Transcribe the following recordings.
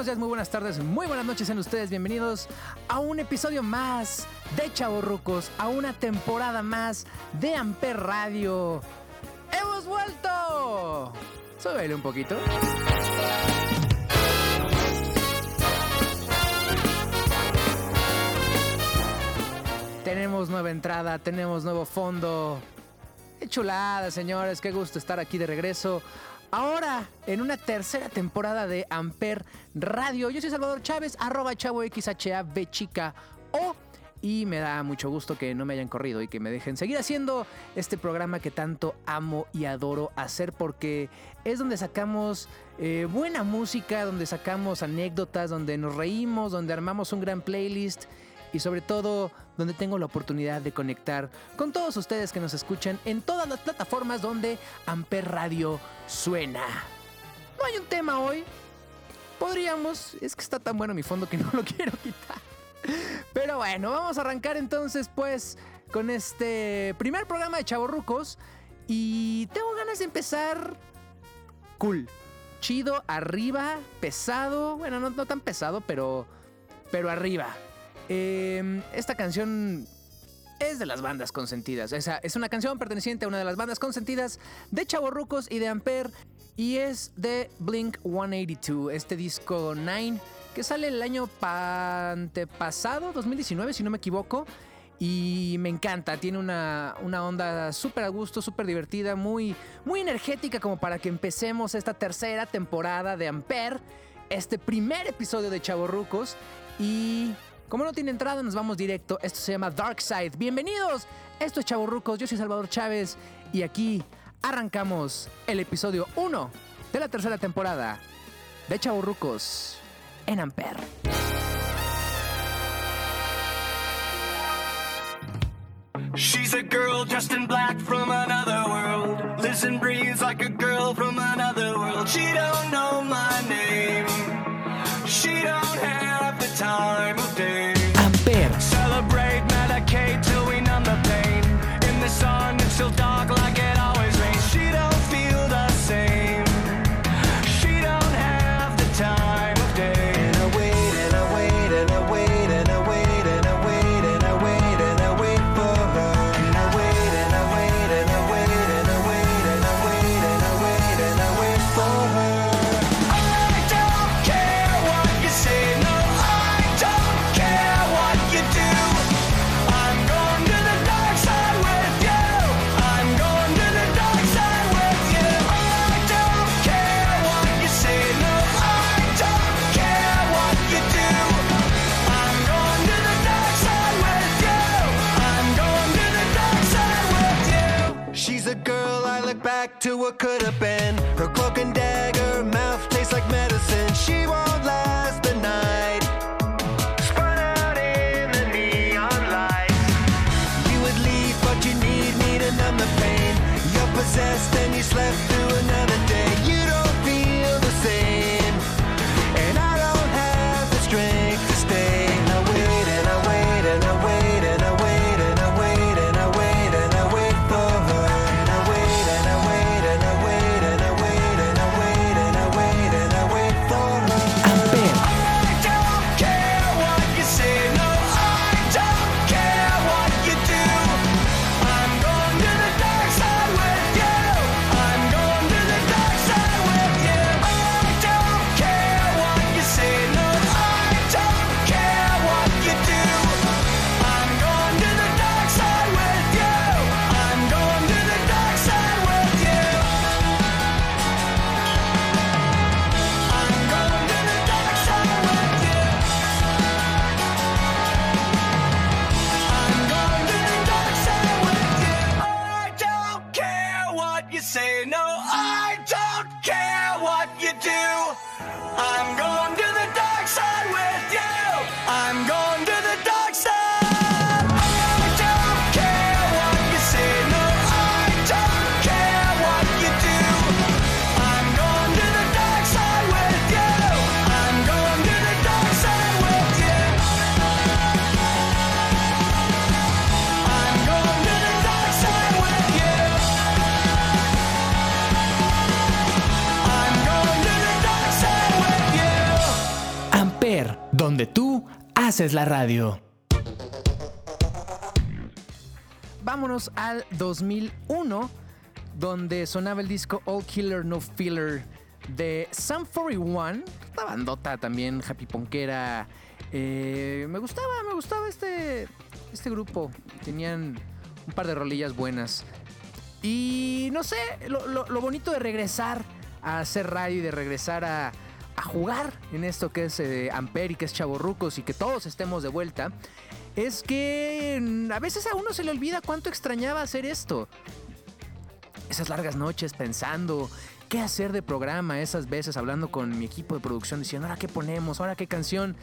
Buenos días, muy buenas tardes, muy buenas noches en ustedes. Bienvenidos a un episodio más de Chavorrucos, a una temporada más de Amper Radio. ¡Hemos vuelto! Súbele un poquito. Tenemos nueva entrada, tenemos nuevo fondo. Qué chulada, señores, qué gusto estar aquí de regreso. Ahora, en una tercera temporada de Amper Radio. Yo soy Salvador Chávez, arroba chavo XHAB chica O. Y me da mucho gusto que no me hayan corrido y que me dejen seguir haciendo este programa que tanto amo y adoro hacer porque es donde sacamos eh, buena música, donde sacamos anécdotas, donde nos reímos, donde armamos un gran playlist y sobre todo donde tengo la oportunidad de conectar con todos ustedes que nos escuchan en todas las plataformas donde Amper Radio suena. No hay un tema hoy. Podríamos, es que está tan bueno mi fondo que no lo quiero quitar. Pero bueno, vamos a arrancar entonces pues con este primer programa de Chavorrucos y tengo ganas de empezar cool, chido, arriba, pesado, bueno, no, no tan pesado, pero pero arriba. Eh, esta canción es de las bandas consentidas. Es una canción perteneciente a una de las bandas consentidas de Chavorrucos y de Ampere. Y es de Blink 182, este disco 9 que sale el año pa- antepasado, 2019, si no me equivoco. Y me encanta, tiene una, una onda súper a gusto, súper divertida, muy, muy energética como para que empecemos esta tercera temporada de Ampere, este primer episodio de Chavorrucos. Y como no tiene entrada, nos vamos directo. Esto se llama Dark Side. Bienvenidos, esto es Chavorrucos, yo soy Salvador Chávez y aquí arrancamos el episodio 1 de la tercera temporada de Chavorrucos en Ampere. She's a girl dressed in black from another world. And breathes like a girl from another world. She don't know my name. Ampere. Celebrate, medicate till we numb the pain. In the sun, still dark like it haces la radio. Vámonos al 2001, donde sonaba el disco All Killer No Filler de Sam 41, una bandota también, happy ponquera. Eh, me gustaba, me gustaba este, este grupo. Tenían un par de rolillas buenas. Y no sé, lo- lo bonito de regresar a hacer radio y de regresar a, a jugar en esto que es eh, Amper y que es Chavorrucos y que todos estemos de vuelta, es que mm, a veces a uno se le olvida cuánto extrañaba hacer esto. Esas largas noches pensando qué hacer de programa, esas veces hablando con mi equipo de producción diciendo, ahora qué ponemos, ahora qué canción.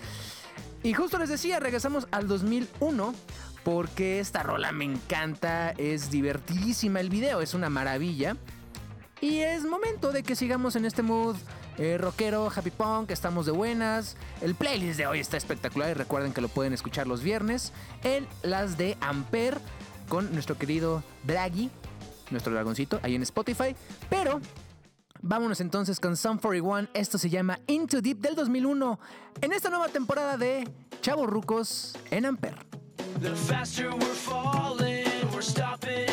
Y justo les decía, regresamos al 2001 porque esta rola me encanta, es divertidísima el video, es una maravilla. Y es momento de que sigamos en este mood eh, rockero, happy punk, estamos de buenas. El playlist de hoy está espectacular y recuerden que lo pueden escuchar los viernes en las de Amper con nuestro querido Draghi, nuestro dragoncito, ahí en Spotify. Pero vámonos entonces con Sun 41, esto se llama Into Deep del 2001, en esta nueva temporada de Chavos Rucos en Amper. The faster we're falling, we're stopping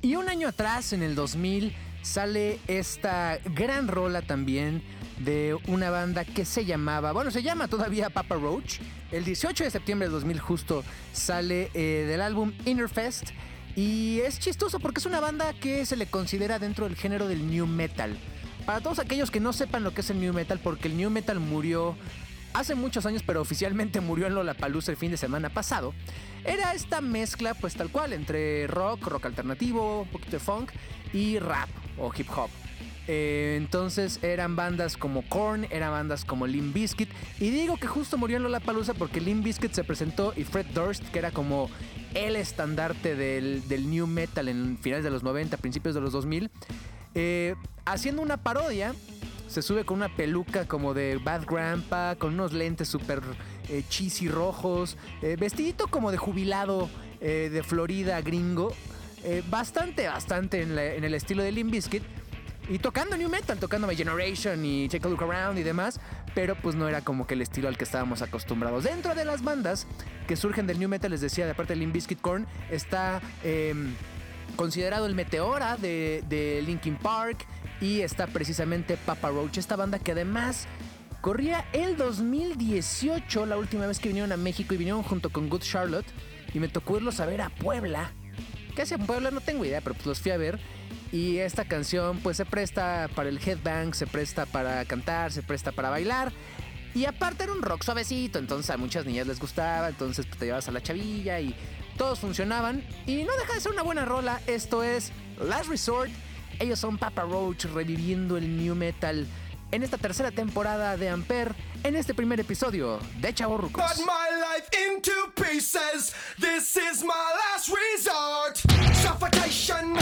Y un año atrás, en el 2000, sale esta gran rola también de una banda que se llamaba, bueno, se llama todavía Papa Roach. El 18 de septiembre del 2000 justo sale eh, del álbum Inner Fest. Y es chistoso porque es una banda que se le considera dentro del género del new metal. Para todos aquellos que no sepan lo que es el new metal, porque el new metal murió hace muchos años, pero oficialmente murió en Lollapalooza el fin de semana pasado, era esta mezcla, pues tal cual, entre rock, rock alternativo, un poquito de funk y rap o hip hop. Eh, entonces eran bandas como Korn, eran bandas como Limp Bizkit. Y digo que justo murió en Lollapalooza porque Limp Bizkit se presentó y Fred Durst, que era como el estandarte del, del new metal en finales de los 90, principios de los 2000, eh, haciendo una parodia. Se sube con una peluca como de Bad Grandpa, con unos lentes súper eh, cheesy rojos, eh, vestidito como de jubilado eh, de Florida gringo. eh, bastante, bastante en, el estilo de Limp Bizkit. Y tocando New Metal, tocando My Generation y Take a Look Around y demás, pero pues no era como que el estilo al que estábamos acostumbrados. Dentro de las bandas que surgen del New Metal, les decía, de parte de Limp Bizkit Korn, está em, considerado el Meteora de Linkin Park y está precisamente Papa Roach, esta banda que además corría el 2018, la última vez que vinieron a México y vinieron junto con Good Charlotte y me tocó irlos a ver a Puebla. ¿Qué hacía Puebla? No tengo idea, pero pues los fui a ver. Y esta canción pues se presta para el headbang, se presta para cantar, se presta para bailar. Y aparte era un rock suavecito, entonces a muchas niñas les gustaba, entonces te llevas a la chavilla y todos funcionaban. Y no deja de ser una buena rola, esto es Last Resort. Ellos son Papa Roach reviviendo el new metal en esta tercera temporada de Ampere, en este primer episodio de pieces. This is my last resort. Suffocation,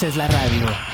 haces la radio.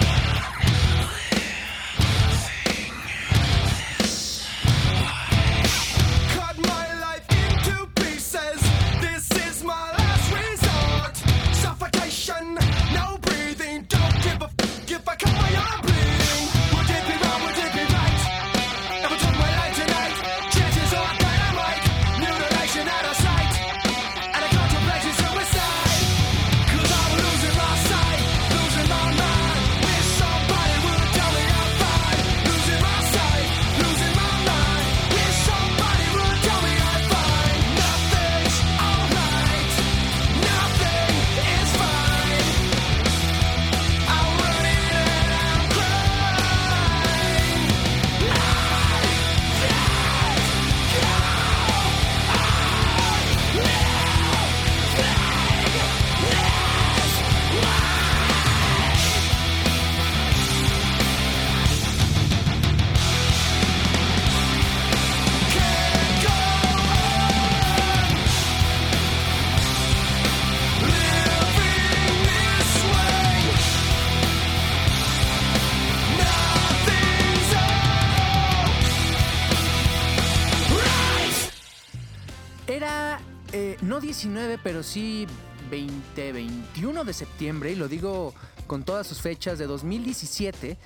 Pero sí 20, 21 de septiembre, y lo digo con todas sus fechas de 2017,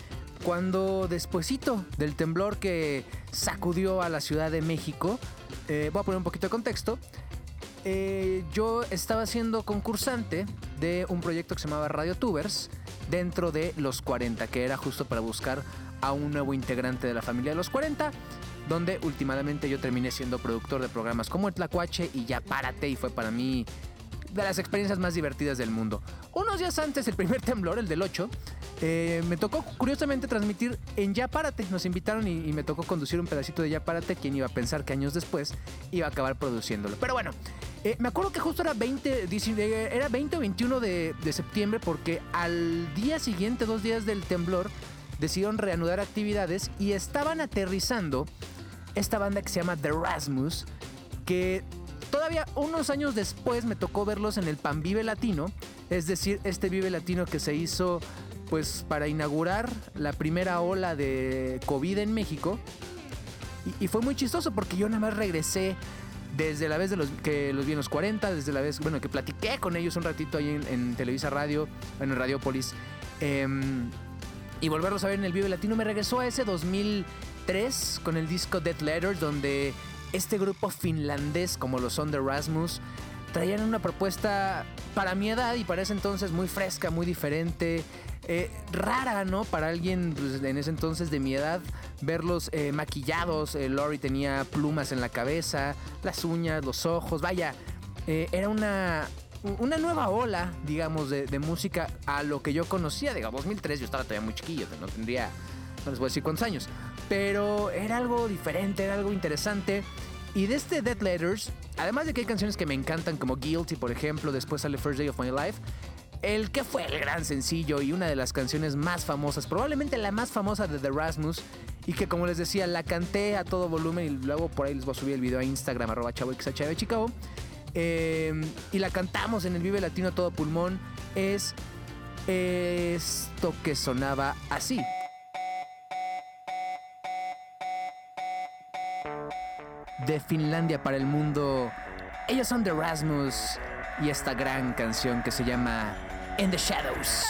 cuando despuesito del temblor que sacudió a la Ciudad de México, eh, voy a poner un poquito de contexto, eh, yo estaba siendo concursante de un proyecto que se llamaba Radio Tubers dentro de Los 40, que era justo para buscar a un nuevo integrante de la familia de Los 40, donde últimamente yo terminé siendo productor de programas como El Tlacuache y Ya Párate, y fue para mí de las experiencias más divertidas del mundo. Unos días antes, el primer temblor, el del 8, eh, me tocó curiosamente transmitir en Ya Párate. Nos invitaron y, me tocó conducir un pedacito de Ya Párate. Quien iba a pensar que años después iba a acabar produciéndolo. Pero bueno, eh, me acuerdo que justo era 20, dice- eh, era 20 o 21 de, de septiembre porque al día siguiente, dos días del temblor, decidieron reanudar actividades y estaban aterrizando esta banda que se llama The Rasmus, que todavía unos años después me tocó verlos en el Pan Vive Latino, es decir, este Vive Latino que se hizo pues para inaugurar la primera ola de COVID en México. Y, fue muy chistoso porque yo nada más regresé desde la vez de los que los vi en los 40, desde la vez, bueno, que platiqué con ellos un ratito ahí en, Televisa Radio, en Radiopolis. em, y volverlos a ver en el Vive Latino me regresó a ese 2003 con el disco Dead Letters, donde este grupo finlandés, como lo son The Rasmus, traían una propuesta para mi edad y para ese entonces muy fresca, muy diferente, eh, rara, ¿no? Para alguien pues, en ese entonces de mi edad, verlos eh, maquillados. Eh, Lori tenía plumas en la cabeza, las uñas, los ojos, vaya, eh, era una, una nueva ola, digamos, de, de música a lo que yo conocía. Digamos, 2003 yo estaba todavía muy chiquillo, no tendría, no les voy a decir cuántos años, pero era algo diferente, era algo interesante. Y de este Dead Letters, además de que hay canciones que me encantan, como Guilty, por ejemplo, después sale First Day of My Life, el que fue el gran sencillo y una de las canciones más famosas, probablemente la más famosa de The Rasmus, y que como les decía, la canté a todo volumen y luego por ahí les voy a subir el video a Instagram, arroba chavoxhv de Chicago. Eh, y la cantamos en el Vive Latino a todo pulmón. Es esto que sonaba así. De Finlandia para el mundo. Ellos son The Rasmus y esta gran canción que se llama In the Shadows.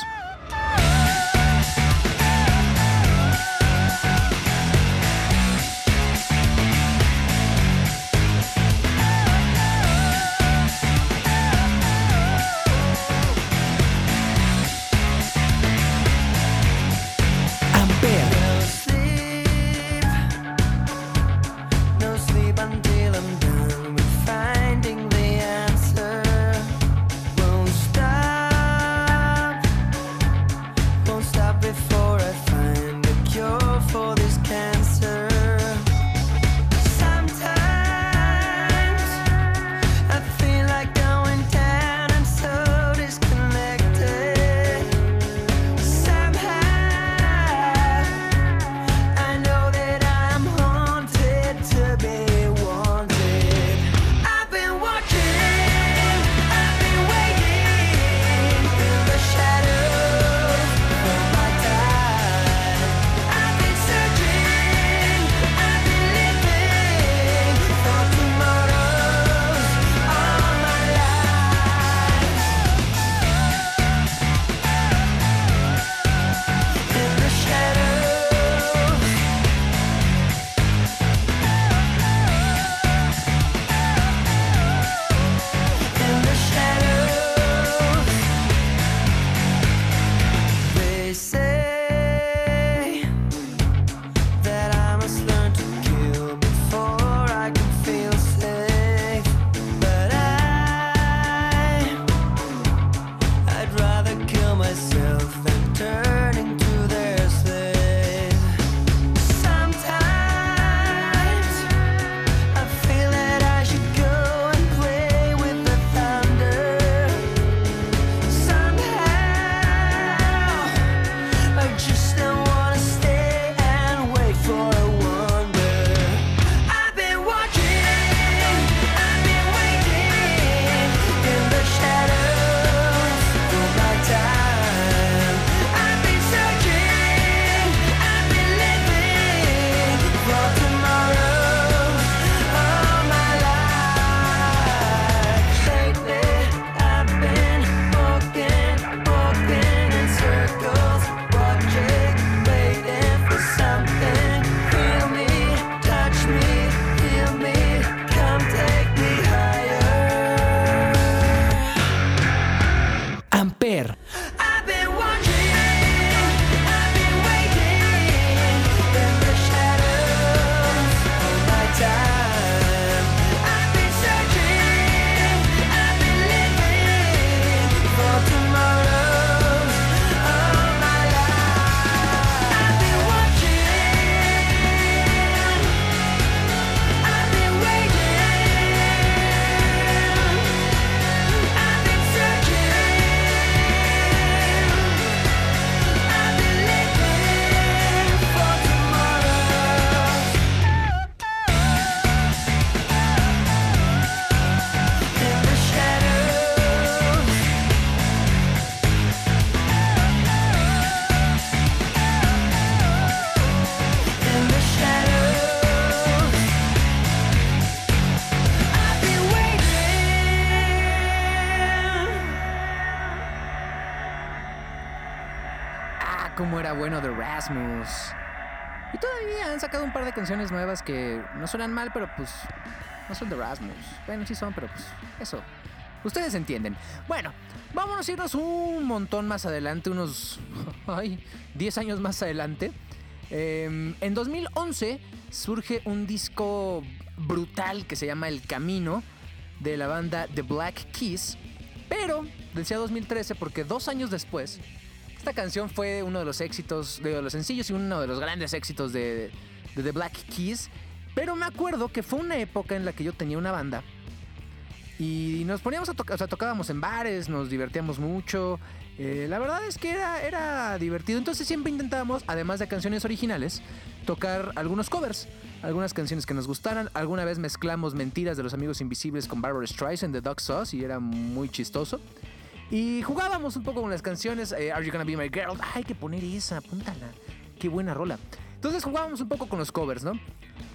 Cómo era bueno The Rasmus. Y todavía han sacado un par de canciones nuevas que no suenan mal, pero pues no son The Rasmus. Bueno, sí son, pero pues eso. Ustedes entienden. Bueno, vámonos a irnos un montón más adelante, unos ay, 10 años más adelante. Eh, en 2011 surge un disco brutal que se llama El Camino de la banda The Black Keys. Pero decía 2013 porque dos años después, esta canción fue uno de los éxitos, de los sencillos y uno de los grandes éxitos de, The Black Keys. Pero me acuerdo que fue una época en la que yo tenía una banda y nos poníamos a tocar, o sea, tocábamos en bares, nos divertíamos mucho. Eh, la verdad es que era, era divertido. Entonces siempre intentábamos, además de canciones originales, tocar algunos covers. Algunas canciones que nos gustaran. Alguna vez mezclamos Mentiras de los Amigos Invisibles con Barbara Streisand de Dog Sauce y era muy chistoso. Y jugábamos un poco con las canciones. eh, Are You Gonna Be My Girl? Ay, hay que poner esa, apúntala. Qué buena rola. Entonces jugábamos un poco con los covers, ¿no?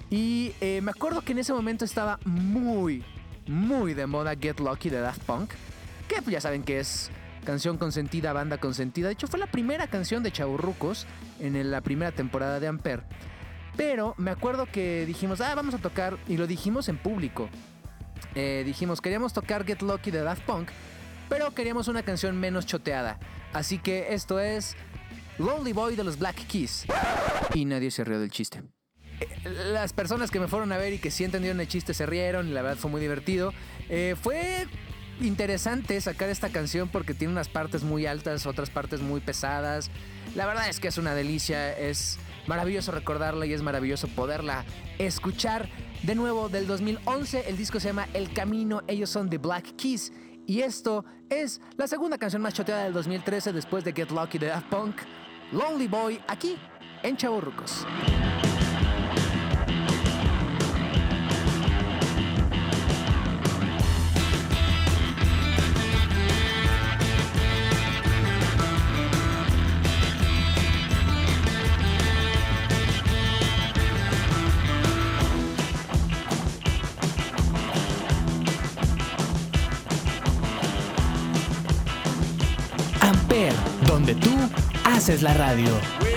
Y eh, me acuerdo que en ese momento estaba muy, muy de moda Get Lucky de Daft Punk. Que pues, ya saben que es canción consentida, banda consentida. De hecho, fue la primera canción de Chaburrucos en la primera temporada de Ampere. Pero me acuerdo que dijimos, ah, vamos a tocar, y lo dijimos en público. Eh, dijimos, queríamos tocar Get Lucky de Daft Punk, pero queríamos una canción menos choteada. Así que esto es Lonely Boy de los Black Keys. Y nadie se rió del chiste. Eh, Las personas que me fueron a ver y que sí entendieron el chiste se rieron y la verdad fue muy divertido. Eh, fue interesante sacar esta canción porque tiene unas partes muy altas, otras partes muy pesadas. La verdad es que es una delicia, es maravilloso recordarla y es maravilloso poderla escuchar de nuevo del 2011. El disco se llama El Camino, ellos son The Black Keys. Y esto es la segunda canción más choteada del 2013 después de Get Lucky de Daft Punk, Lonely Boy, aquí en Chavorrucos. Haces la radio.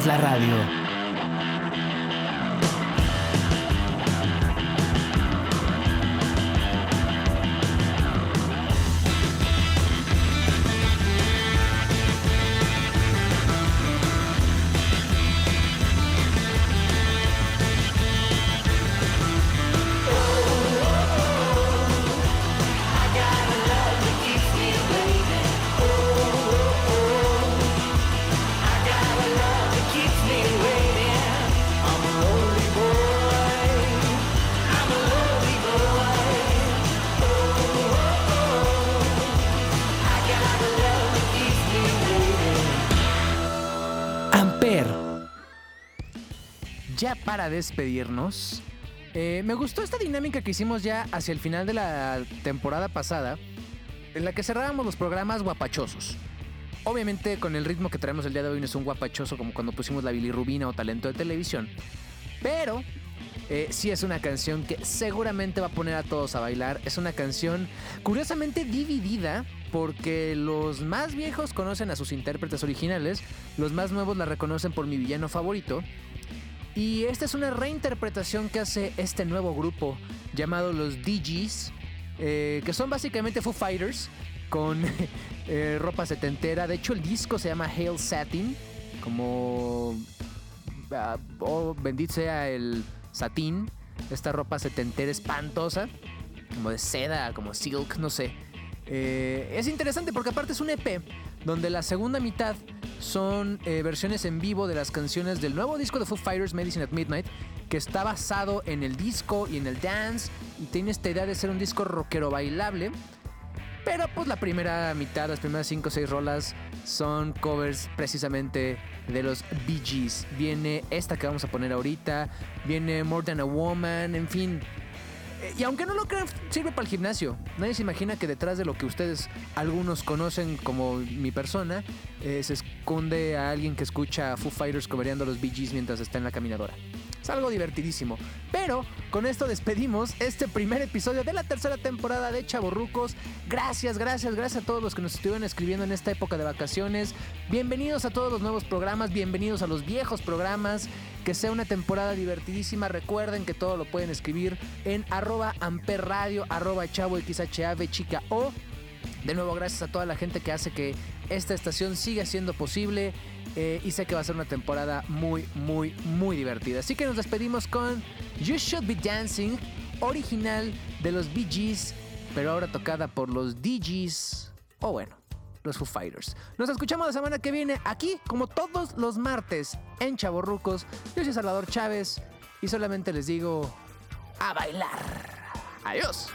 Haces la radio. Ya para despedirnos, eh, me gustó esta dinámica que hicimos ya hacia el final de la temporada pasada, en la que cerrábamos los programas guapachosos. Obviamente con el ritmo que traemos el día de hoy no es un guapachoso como cuando pusimos la bilirrubina o talento de televisión, pero eh, sí es una canción que seguramente va a poner a todos a bailar. Es una canción curiosamente dividida porque los más viejos conocen a sus intérpretes originales, los más nuevos la reconocen por mi villano favorito. Y esta es una reinterpretación que hace este nuevo grupo llamado los DGs, eh, que son básicamente Foo Fighters con eh, ropa setentera. De hecho, el disco se llama Hail Satin, como ah, oh, bendito sea el satín, esta ropa setentera espantosa, como de seda, como silk, no sé. Eh, es interesante porque aparte es un EP donde la segunda mitad son eh, versiones en vivo de las canciones del nuevo disco de Foo Fighters, Medicine at Midnight, que está basado en el disco y en el dance y tiene esta idea de ser un disco rockero bailable. Pero pues la primera mitad, las primeras 5 o 6 rolas son covers precisamente de los Bee Gees. Viene esta que vamos a poner ahorita, viene More Than a Woman, en fin. Y aunque no lo crean, sirve para el gimnasio. Nadie se imagina que detrás de lo que ustedes algunos conocen como mi persona, eh, se esconde a alguien que escucha a Foo Fighters cobereando los Bee Gees mientras está en la caminadora. Es algo divertidísimo. Pero con esto despedimos este primer episodio de la tercera temporada de Chaborrucos. Gracias, gracias, gracias a todos los que nos estuvieron escribiendo en esta época de vacaciones. Bienvenidos a todos los nuevos programas, bienvenidos a los viejos programas. Que sea una temporada divertidísima. Recuerden que todo lo pueden escribir en arroba amperradio, arroba chavo xhv chica o. De nuevo, gracias a toda la gente que hace que esta estación siga siendo posible. eh, y sé que va a ser una temporada muy, muy, muy divertida. Así que nos despedimos con You Should Be Dancing, original de los Bee Gees, pero ahora tocada por los DGs, o bueno, los Foo Fighters. Nos escuchamos la semana que viene aquí, como todos los martes, en Chaborrucos. Yo soy Salvador Chávez y solamente les digo a bailar. Adiós.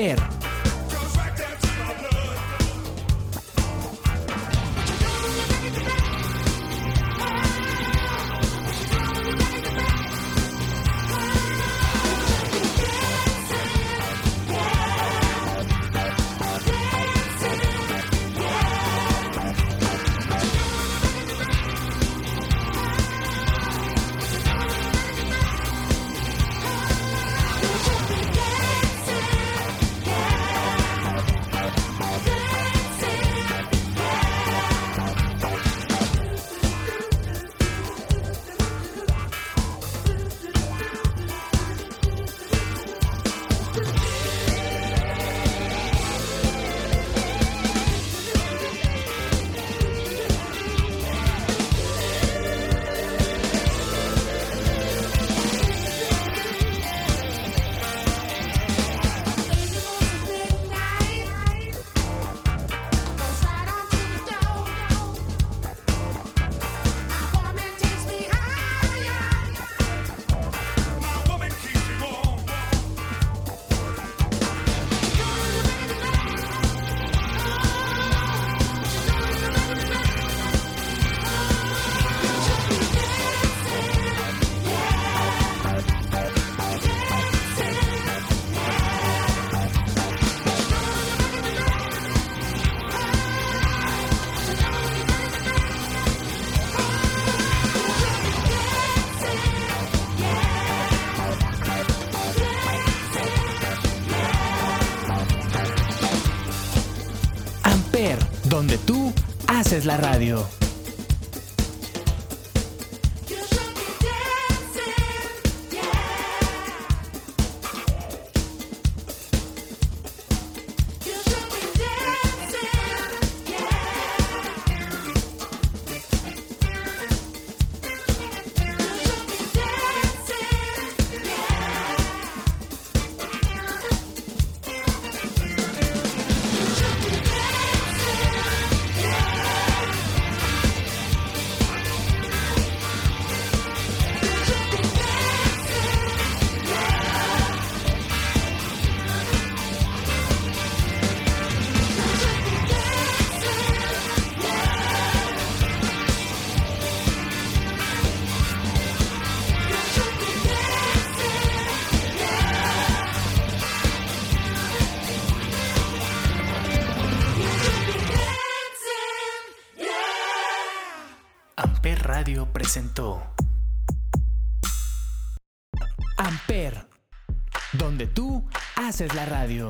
Amper. Haces la radio. Haces la radio.